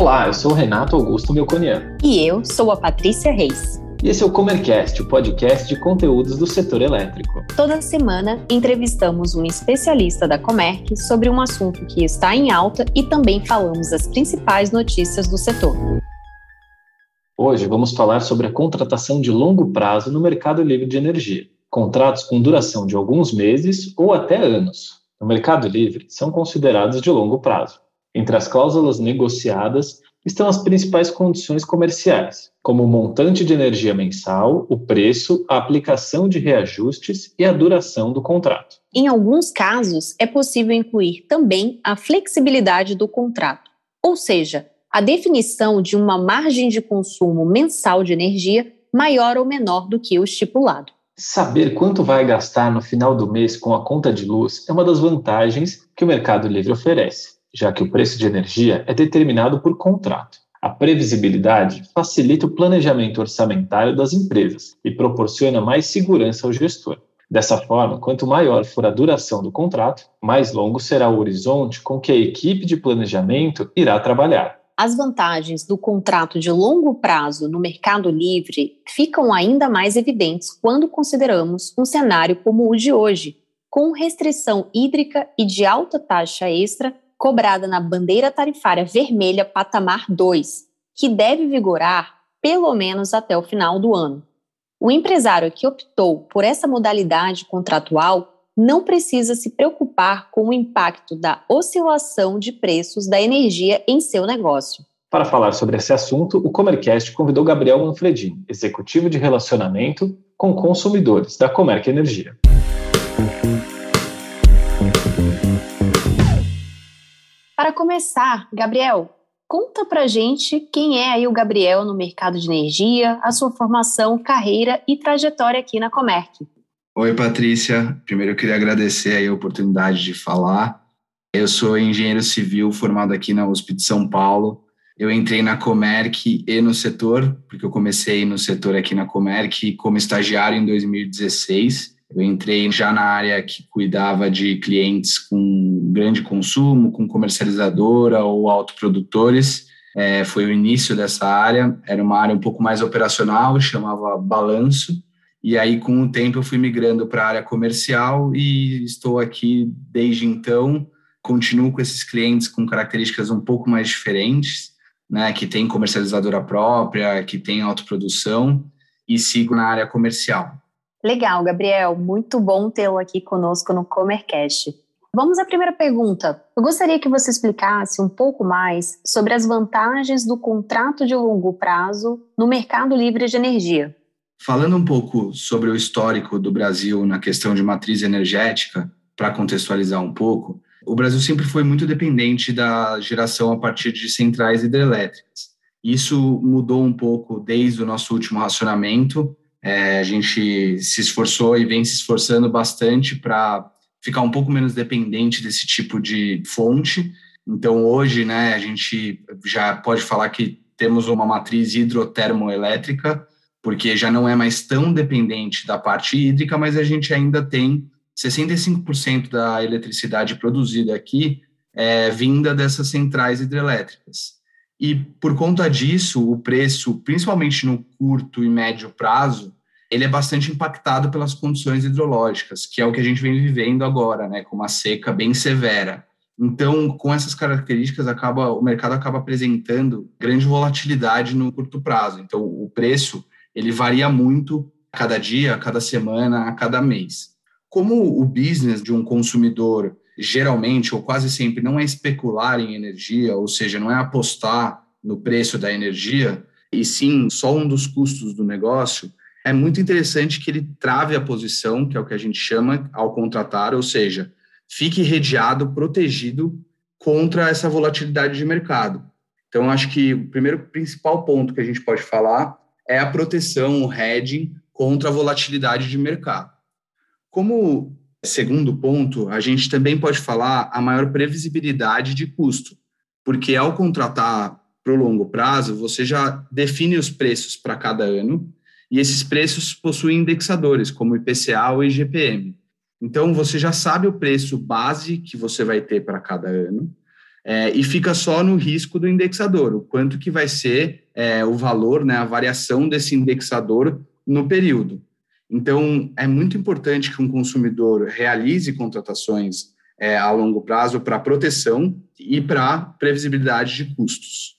Olá, eu sou o Renato Augusto Melconian. E eu sou a Patrícia Reis. E esse é o Comercast, o podcast de conteúdos do setor elétrico. Toda semana entrevistamos um especialista da Comerc sobre um assunto que está em alta e também falamos as principais notícias do setor. Hoje vamos falar sobre a contratação de longo prazo no mercado livre de energia. Contratos com duração de alguns meses ou até anos. No mercado livre, são considerados de longo prazo. Entre as cláusulas negociadas estão as principais condições comerciais, como o montante de energia mensal, o preço, a aplicação de reajustes e a duração do contrato. Em alguns casos, é possível incluir também a flexibilidade do contrato, ou seja, a definição de uma margem de consumo mensal de energia maior ou menor do que o estipulado. Saber quanto vai gastar no final do mês com a conta de luz é uma das vantagens que o Mercado Livre oferece já que o preço de energia é determinado por contrato. A previsibilidade facilita o planejamento orçamentário das empresas e proporciona mais segurança ao gestor. Dessa forma, quanto maior for a duração do contrato, mais longo será o horizonte com que a equipe de planejamento irá trabalhar. As vantagens do contrato de longo prazo no mercado livre ficam ainda mais evidentes quando consideramos um cenário como o de hoje, com restrição hídrica e de alta taxa extra cobrada na bandeira tarifária vermelha patamar 2, que deve vigorar pelo menos até o final do ano. O empresário que optou por essa modalidade contratual não precisa se preocupar com o impacto da oscilação de preços da energia em seu negócio. Para falar sobre esse assunto, o Comercast convidou Gabriel Manfredini, executivo de relacionamento com consumidores da Comerc Energia. Para começar, Gabriel, conta pra gente quem é aí o Gabriel no mercado de energia, a sua formação, carreira e trajetória aqui na Comerc. Oi, Patrícia. Primeiro eu queria agradecer aí a oportunidade de falar. Eu sou engenheiro civil formado aqui na USP de São Paulo. Eu entrei na Comerc e no setor, porque eu comecei no setor aqui na Comerc como estagiário em 2016 eu entrei já na área que cuidava de clientes com grande consumo, com comercializadora ou autoprodutores. É, foi o início dessa área. Era uma área um pouco mais operacional, chamava balanço. E aí, com o tempo, eu fui migrando para a área comercial e estou aqui desde então. Continuo com esses clientes com características um pouco mais diferentes, né, que tem comercializadora própria, que tem autoprodução, e sigo na área comercial. Legal, Gabriel. Muito bom tê-lo aqui conosco no Comercast. Vamos à primeira pergunta. Eu gostaria que você explicasse um pouco mais sobre as vantagens do contrato de longo prazo no mercado livre de energia. Falando um pouco sobre o histórico do Brasil na questão de matriz energética, para contextualizar um pouco, o Brasil sempre foi muito dependente da geração a partir de centrais hidrelétricas. Isso mudou um pouco desde o nosso último racionamento, é, a gente se esforçou e vem se esforçando bastante para ficar um pouco menos dependente desse tipo de fonte. Então, hoje, né, a gente já pode falar que temos uma matriz hidrotermoelétrica, porque já não é mais tão dependente da parte hídrica, mas a gente ainda tem 65% da eletricidade produzida aqui é, vinda dessas centrais hidrelétricas. E por conta disso, o preço, principalmente no curto e médio prazo, ele é bastante impactado pelas condições hidrológicas, que é o que a gente vem vivendo agora, né, com uma seca bem severa. Então, com essas características, acaba o mercado acaba apresentando grande volatilidade no curto prazo. Então, o preço ele varia muito a cada dia, a cada semana, a cada mês. Como o business de um consumidor geralmente ou quase sempre não é especular em energia, ou seja, não é apostar no preço da energia, e sim só um dos custos do negócio, é muito interessante que ele trave a posição, que é o que a gente chama ao contratar, ou seja, fique redeado, protegido contra essa volatilidade de mercado. Então, acho que o primeiro principal ponto que a gente pode falar é a proteção, o hedging contra a volatilidade de mercado. Como segundo ponto, a gente também pode falar a maior previsibilidade de custo, porque ao contratar para o longo prazo, você já define os preços para cada ano e esses preços possuem indexadores, como IPCA ou IGPM. Então, você já sabe o preço base que você vai ter para cada ano, é, e fica só no risco do indexador, o quanto que vai ser é, o valor, né, a variação desse indexador no período. Então, é muito importante que um consumidor realize contratações é, a longo prazo para proteção e para previsibilidade de custos.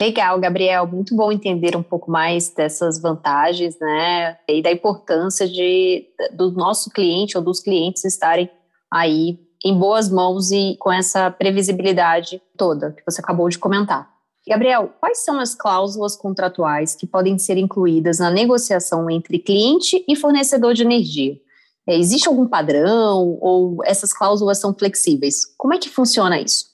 Legal, Gabriel, muito bom entender um pouco mais dessas vantagens, né, e da importância de do nosso cliente ou dos clientes estarem aí em boas mãos e com essa previsibilidade toda que você acabou de comentar. Gabriel, quais são as cláusulas contratuais que podem ser incluídas na negociação entre cliente e fornecedor de energia? É, existe algum padrão ou essas cláusulas são flexíveis? Como é que funciona isso?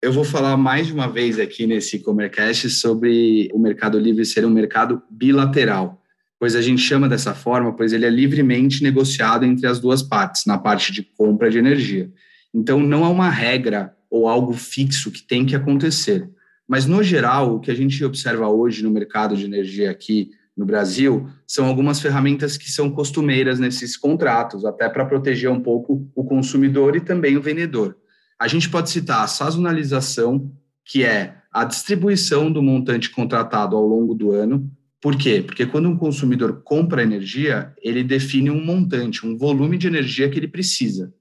Eu vou falar mais de uma vez aqui nesse Comercast sobre o Mercado Livre ser um mercado bilateral, pois a gente chama dessa forma, pois ele é livremente negociado entre as duas partes, na parte de compra de energia. Então, não há uma regra ou algo fixo que tem que acontecer. Mas, no geral, o que a gente observa hoje no mercado de energia aqui no Brasil são algumas ferramentas que são costumeiras nesses contratos, até para proteger um pouco o consumidor e também o vendedor. A gente pode citar a sazonalização, que é a distribuição do montante contratado ao longo do ano. Por quê? Porque quando um consumidor compra energia, ele define um montante, um volume de energia que ele precisa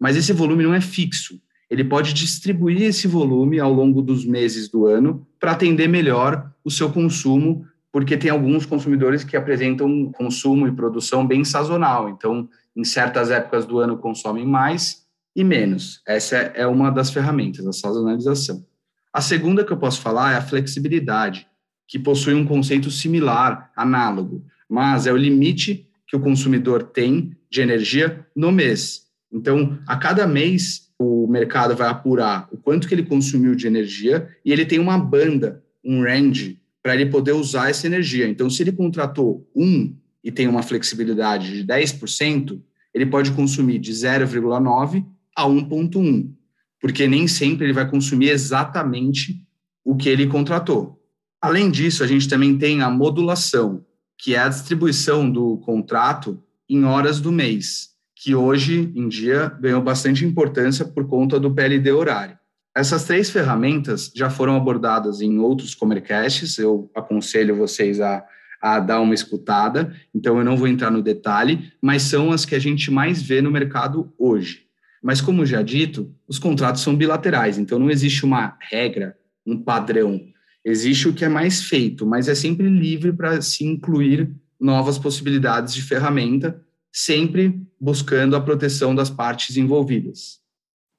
mas esse volume não é fixo. Ele pode distribuir esse volume ao longo dos meses do ano para atender melhor o seu consumo, porque tem alguns consumidores que apresentam consumo e produção bem sazonal. Então, em certas épocas do ano consomem mais e menos. Essa é uma das ferramentas, a sazonalização. A segunda que eu posso falar é a flexibilidade, que possui um conceito similar, análogo, mas é o limite que o consumidor tem de energia no mês. Então, a cada mês, o mercado vai apurar o quanto que ele consumiu de energia e ele tem uma banda, um range, para ele poder usar essa energia. Então, se ele contratou um e tem uma flexibilidade de 10%, ele pode consumir de 0,9 a 1,1, porque nem sempre ele vai consumir exatamente o que ele contratou. Além disso, a gente também tem a modulação, que é a distribuição do contrato em horas do mês que hoje em dia ganhou bastante importância por conta do PLD horário. Essas três ferramentas já foram abordadas em outros Comercasts, eu aconselho vocês a, a dar uma escutada, então eu não vou entrar no detalhe, mas são as que a gente mais vê no mercado hoje. Mas, como já dito, os contratos são bilaterais, então não existe uma regra, um padrão. Existe o que é mais feito, mas é sempre livre para se incluir novas possibilidades de ferramenta sempre buscando a proteção das partes envolvidas.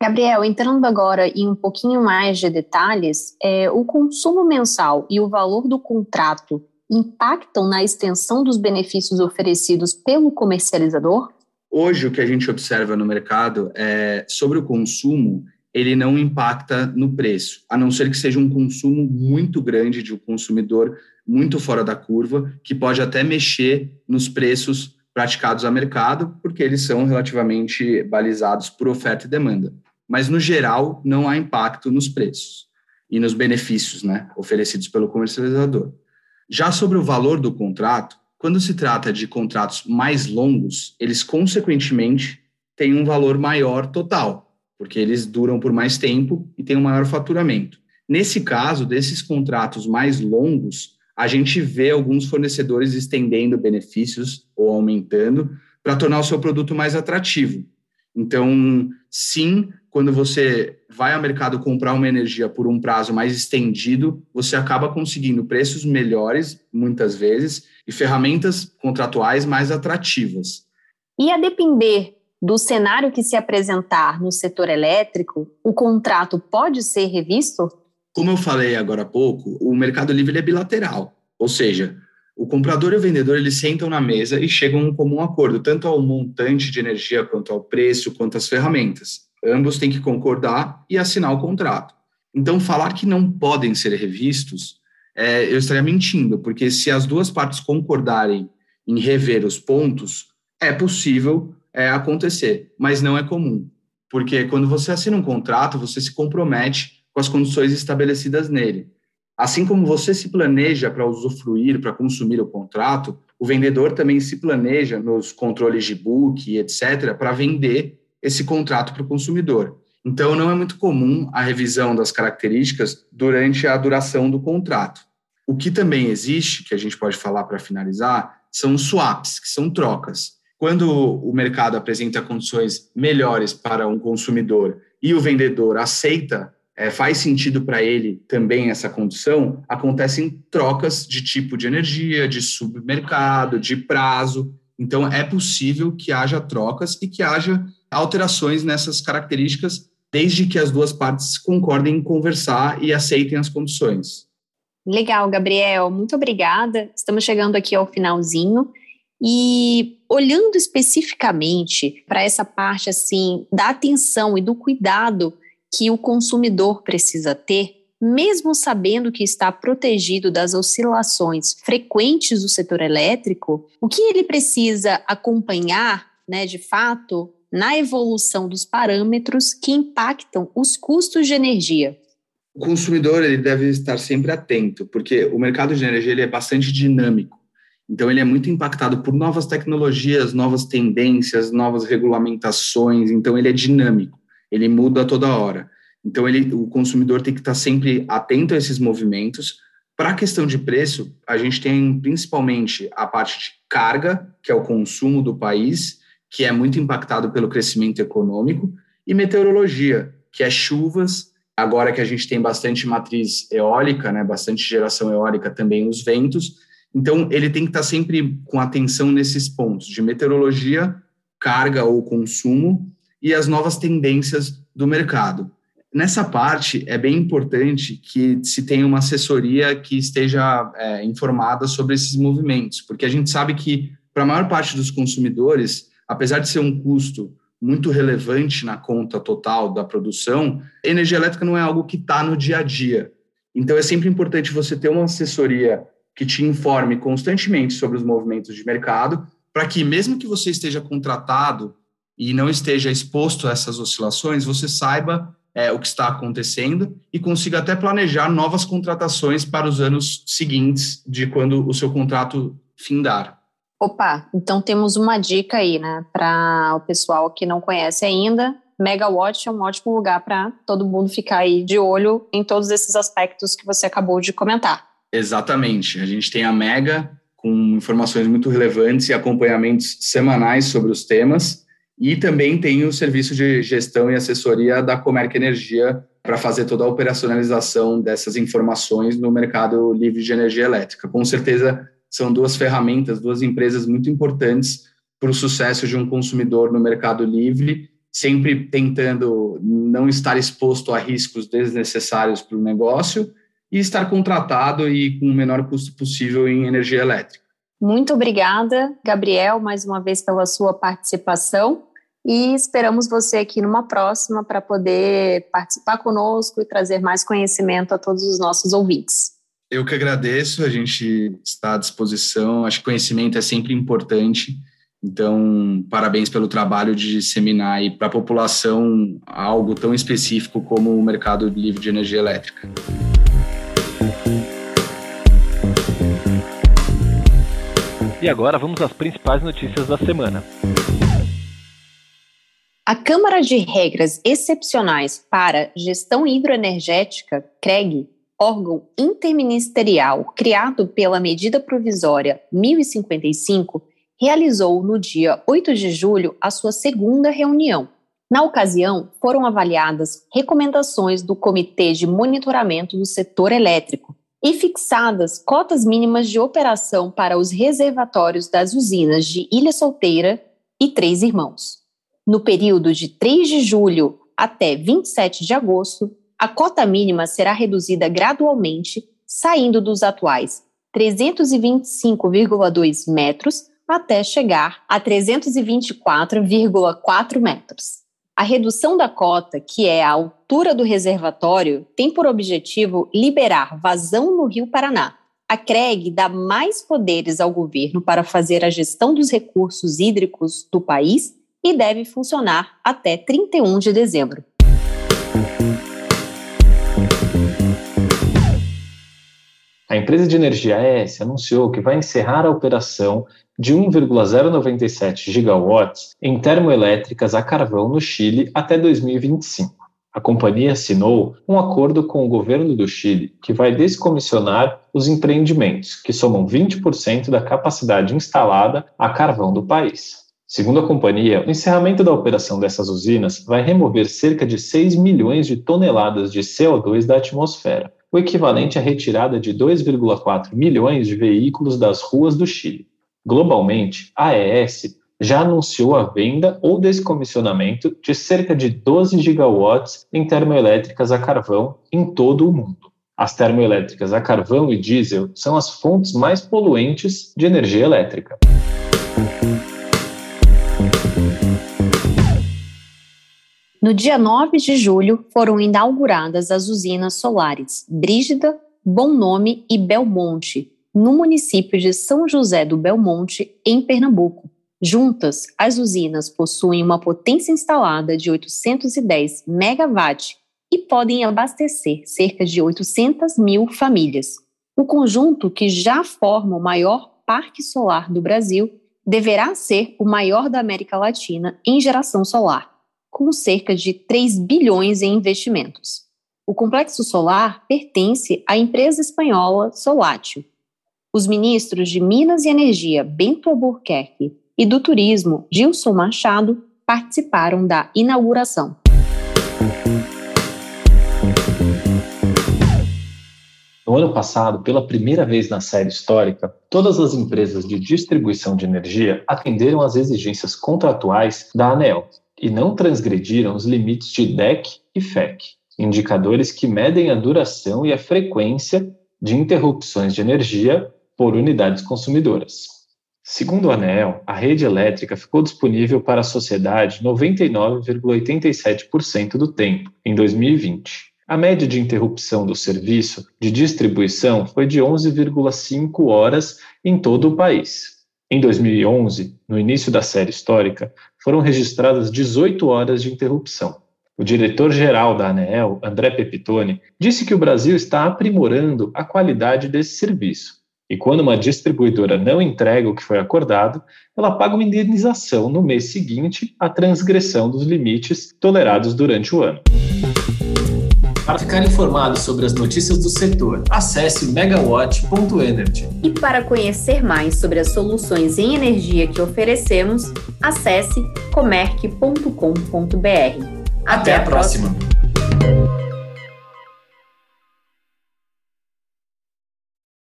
Gabriel, entrando agora em um pouquinho mais de detalhes, é, o consumo mensal e o valor do contrato impactam na extensão dos benefícios oferecidos pelo comercializador? Hoje, o que a gente observa no mercado é sobre o consumo, ele não impacta no preço, a não ser que seja um consumo muito grande de um consumidor muito fora da curva, que pode até mexer nos preços praticados a mercado, porque eles são relativamente balizados por oferta e demanda. Mas, no geral, não há impacto nos preços e nos benefícios né, oferecidos pelo comercializador. Já sobre o valor do contrato, quando se trata de contratos mais longos, eles, consequentemente, têm um valor maior total, porque eles duram por mais tempo e têm um maior faturamento. Nesse caso, desses contratos mais longos, a gente vê alguns fornecedores estendendo benefícios ou aumentando para tornar o seu produto mais atrativo. Então, sim, quando você vai ao mercado comprar uma energia por um prazo mais estendido, você acaba conseguindo preços melhores, muitas vezes, e ferramentas contratuais mais atrativas. E a depender do cenário que se apresentar no setor elétrico, o contrato pode ser revisto? Como eu falei agora há pouco, o Mercado Livre é bilateral, ou seja, o comprador e o vendedor eles sentam na mesa e chegam a um comum acordo, tanto ao montante de energia, quanto ao preço, quanto às ferramentas. Ambos têm que concordar e assinar o contrato. Então, falar que não podem ser revistos, é, eu estaria mentindo, porque se as duas partes concordarem em rever os pontos, é possível é, acontecer, mas não é comum. Porque quando você assina um contrato, você se compromete com as condições estabelecidas nele. Assim como você se planeja para usufruir, para consumir o contrato, o vendedor também se planeja nos controles de book, etc., para vender esse contrato para o consumidor. Então, não é muito comum a revisão das características durante a duração do contrato. O que também existe, que a gente pode falar para finalizar, são swaps, que são trocas. Quando o mercado apresenta condições melhores para um consumidor e o vendedor aceita, é, faz sentido para ele também essa condição, acontecem trocas de tipo de energia, de submercado, de prazo. Então, é possível que haja trocas e que haja alterações nessas características, desde que as duas partes concordem em conversar e aceitem as condições. Legal, Gabriel, muito obrigada. Estamos chegando aqui ao finalzinho. E olhando especificamente para essa parte assim da atenção e do cuidado que o consumidor precisa ter, mesmo sabendo que está protegido das oscilações frequentes do setor elétrico, o que ele precisa acompanhar, né, de fato, na evolução dos parâmetros que impactam os custos de energia? O consumidor ele deve estar sempre atento, porque o mercado de energia ele é bastante dinâmico. Então, ele é muito impactado por novas tecnologias, novas tendências, novas regulamentações. Então, ele é dinâmico, ele muda toda hora. Então, ele, o consumidor tem que estar sempre atento a esses movimentos. Para a questão de preço, a gente tem principalmente a parte de carga, que é o consumo do país, que é muito impactado pelo crescimento econômico, e meteorologia, que é chuvas, Agora que a gente tem bastante matriz eólica, né, bastante geração eólica, também os ventos. Então, ele tem que estar sempre com atenção nesses pontos de meteorologia, carga ou consumo e as novas tendências do mercado. Nessa parte, é bem importante que se tenha uma assessoria que esteja é, informada sobre esses movimentos, porque a gente sabe que, para a maior parte dos consumidores, apesar de ser um custo muito relevante na conta total da produção, energia elétrica não é algo que está no dia a dia. Então, é sempre importante você ter uma assessoria que te informe constantemente sobre os movimentos de mercado, para que, mesmo que você esteja contratado e não esteja exposto a essas oscilações, você saiba é, o que está acontecendo e consiga até planejar novas contratações para os anos seguintes de quando o seu contrato findar. Opa, então temos uma dica aí, né, para o pessoal que não conhece ainda. Megawatt é um ótimo lugar para todo mundo ficar aí de olho em todos esses aspectos que você acabou de comentar. Exatamente. A gente tem a Mega com informações muito relevantes e acompanhamentos semanais sobre os temas. E também tem o serviço de gestão e assessoria da Comerc Energia para fazer toda a operacionalização dessas informações no mercado livre de energia elétrica. Com certeza, são duas ferramentas, duas empresas muito importantes para o sucesso de um consumidor no mercado livre, sempre tentando não estar exposto a riscos desnecessários para o negócio e estar contratado e com o menor custo possível em energia elétrica. Muito obrigada, Gabriel, mais uma vez pela sua participação e esperamos você aqui numa próxima para poder participar conosco e trazer mais conhecimento a todos os nossos ouvintes. Eu que agradeço, a gente está à disposição, acho que conhecimento é sempre importante, então parabéns pelo trabalho de disseminar para a população algo tão específico como o mercado livre de energia elétrica. E agora vamos às principais notícias da semana. A Câmara de Regras Excepcionais para Gestão Hidroenergética, CREG, órgão interministerial criado pela Medida Provisória 1055, realizou no dia 8 de julho a sua segunda reunião. Na ocasião, foram avaliadas recomendações do Comitê de Monitoramento do Setor Elétrico e fixadas cotas mínimas de operação para os reservatórios das usinas de Ilha Solteira e Três Irmãos. No período de 3 de julho até 27 de agosto, a cota mínima será reduzida gradualmente, saindo dos atuais 325,2 metros até chegar a 324,4 metros. A redução da cota, que é a altura do reservatório, tem por objetivo liberar vazão no Rio Paraná. A CREG dá mais poderes ao governo para fazer a gestão dos recursos hídricos do país e deve funcionar até 31 de dezembro. A empresa de energia AES anunciou que vai encerrar a operação de 1,097 gigawatts em termoelétricas a carvão no Chile até 2025. A companhia assinou um acordo com o governo do Chile que vai descomissionar os empreendimentos, que somam 20% da capacidade instalada a carvão do país. Segundo a companhia, o encerramento da operação dessas usinas vai remover cerca de 6 milhões de toneladas de CO2 da atmosfera, o equivalente à retirada de 2,4 milhões de veículos das ruas do Chile. Globalmente, a AES já anunciou a venda ou descomissionamento de cerca de 12 gigawatts em termoelétricas a carvão em todo o mundo. As termoelétricas a carvão e diesel são as fontes mais poluentes de energia elétrica. No dia 9 de julho, foram inauguradas as usinas solares Brígida, Bom Nome e Belmonte, no município de São José do Belmonte, em Pernambuco. Juntas, as usinas possuem uma potência instalada de 810 megawatts e podem abastecer cerca de 800 mil famílias. O conjunto, que já forma o maior parque solar do Brasil, deverá ser o maior da América Latina em geração solar com cerca de 3 bilhões em investimentos. O complexo solar pertence à empresa espanhola Solatio. Os ministros de Minas e Energia Bento Albuquerque e do Turismo Gilson Machado participaram da inauguração. No ano passado, pela primeira vez na série histórica, todas as empresas de distribuição de energia atenderam às exigências contratuais da ANEEL, e não transgrediram os limites de DEC e FEC, indicadores que medem a duração e a frequência de interrupções de energia por unidades consumidoras. Segundo o ANEEL, a rede elétrica ficou disponível para a sociedade 99,87% do tempo, em 2020. A média de interrupção do serviço de distribuição foi de 11,5 horas em todo o país, em 2011, no início da série histórica, foram registradas 18 horas de interrupção. O diretor-geral da ANEEL, André Pepitone, disse que o Brasil está aprimorando a qualidade desse serviço. E quando uma distribuidora não entrega o que foi acordado, ela paga uma indenização no mês seguinte à transgressão dos limites tolerados durante o ano. Para ficar informado sobre as notícias do setor, acesse megawatt.energy. E para conhecer mais sobre as soluções em energia que oferecemos, acesse comerc.com.br. Até a próxima.